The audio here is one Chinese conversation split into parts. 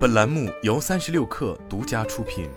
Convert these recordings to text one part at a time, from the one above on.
本栏目由三十六氪独家出品。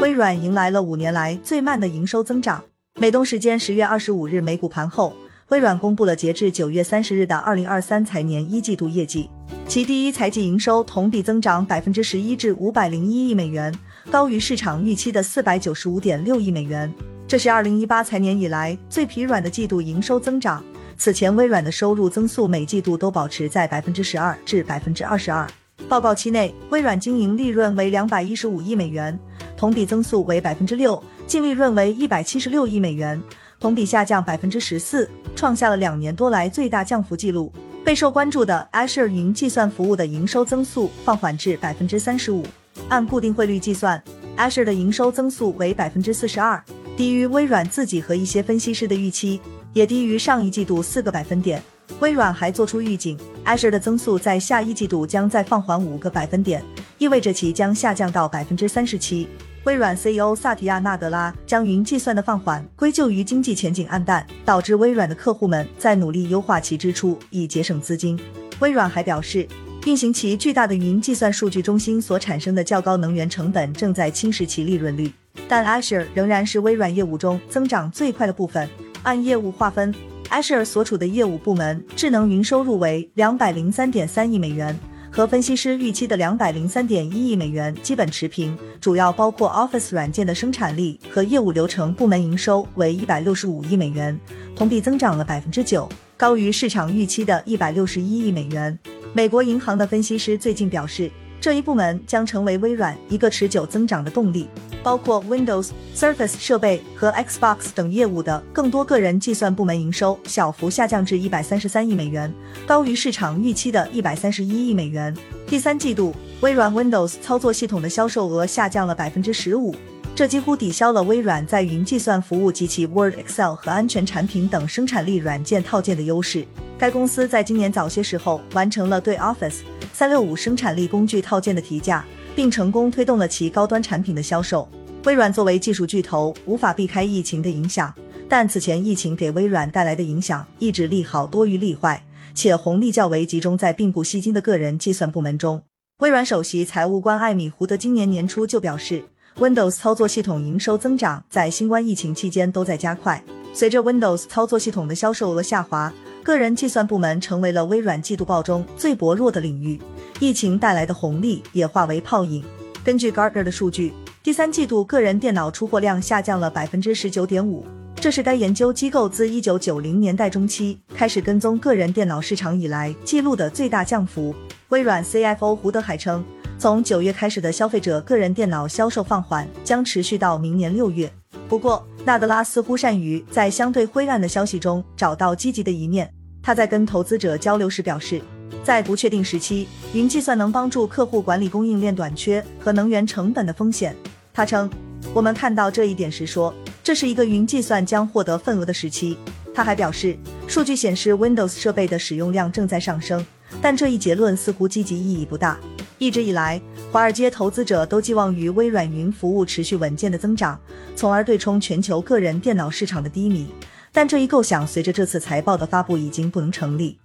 微软迎来了五年来最慢的营收增长。美东时间十月二十五日美股盘后，微软公布了截至九月三十日的二零二三财年一季度业绩，其第一财季营收同比增长百分之十一至五百零一亿美元，高于市场预期的四百九十五点六亿美元。这是二零一八财年以来最疲软的季度营收增长。此前，微软的收入增速每季度都保持在百分之十二至百分之二十二。报告期内，微软经营利润为两百一十五亿美元，同比增速为百分之六，净利润为一百七十六亿美元，同比下降百分之十四，创下了两年多来最大降幅记录。备受关注的 Azure 云计算服务的营收增速放缓至百分之三十五，按固定汇率计算，Azure 的营收增速为百分之四十二，低于微软自己和一些分析师的预期。也低于上一季度四个百分点。微软还做出预警，Azure 的增速在下一季度将再放缓五个百分点，意味着其将下降到百分之三十七。微软 CEO 萨提亚·纳德拉将云计算的放缓归咎于经济前景暗淡，导致微软的客户们在努力优化其支出以节省资金。微软还表示，运行其巨大的云计算数据中心所产生的较高能源成本正在侵蚀其利润率，但 Azure 仍然是微软业务中增长最快的部分。按业务划分，Azure 所处的业务部门智能云收入为两百零三点三亿美元，和分析师预期的两百零三点一亿美元基本持平。主要包括 Office 软件的生产力和业务流程部门营收为一百六十五亿美元，同比增长了百分之九，高于市场预期的一百六十一亿美元。美国银行的分析师最近表示。这一部门将成为微软一个持久增长的动力，包括 Windows、Surface 设备和 Xbox 等业务的更多个人计算部门营收小幅下降至一百三十三亿美元，高于市场预期的一百三十一亿美元。第三季度，微软 Windows 操作系统的销售额下降了百分之十五，这几乎抵消了微软在云计算服务及其 Word、Excel 和安全产品等生产力软件套件的优势。该公司在今年早些时候完成了对 Office。三六五生产力工具套件的提价，并成功推动了其高端产品的销售。微软作为技术巨头，无法避开疫情的影响，但此前疫情给微软带来的影响一直利好多于利坏，且红利较为集中在并不吸金的个人计算部门中。微软首席财务官艾米·胡德今年年初就表示，Windows 操作系统营收增长在新冠疫情期间都在加快，随着 Windows 操作系统的销售额下滑。个人计算部门成为了微软季度报中最薄弱的领域，疫情带来的红利也化为泡影。根据 Gartner 的数据，第三季度个人电脑出货量下降了百分之十九点五，这是该研究机构自一九九零年代中期开始跟踪个人电脑市场以来记录的最大降幅。微软 CFO 胡德海称，从九月开始的消费者个人电脑销售放缓将持续到明年六月。不过，纳德拉似乎善于在相对灰暗的消息中找到积极的一面。他在跟投资者交流时表示，在不确定时期，云计算能帮助客户管理供应链短缺和能源成本的风险。他称，我们看到这一点时说，这是一个云计算将获得份额的时期。他还表示，数据显示 Windows 设备的使用量正在上升，但这一结论似乎积极意义不大。一直以来，华尔街投资者都寄望于微软云服务持续稳健的增长，从而对冲全球个人电脑市场的低迷。但这一构想随着这次财报的发布已经不能成立。